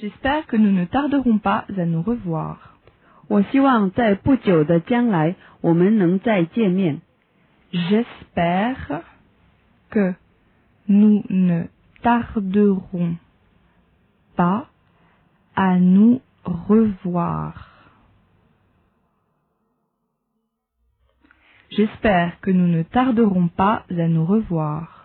J'espère que nous ne tarderons pas à nous revoir. J'espère que nous ne tarderons pas à nous revoir. J'espère que nous ne tarderons pas à nous revoir.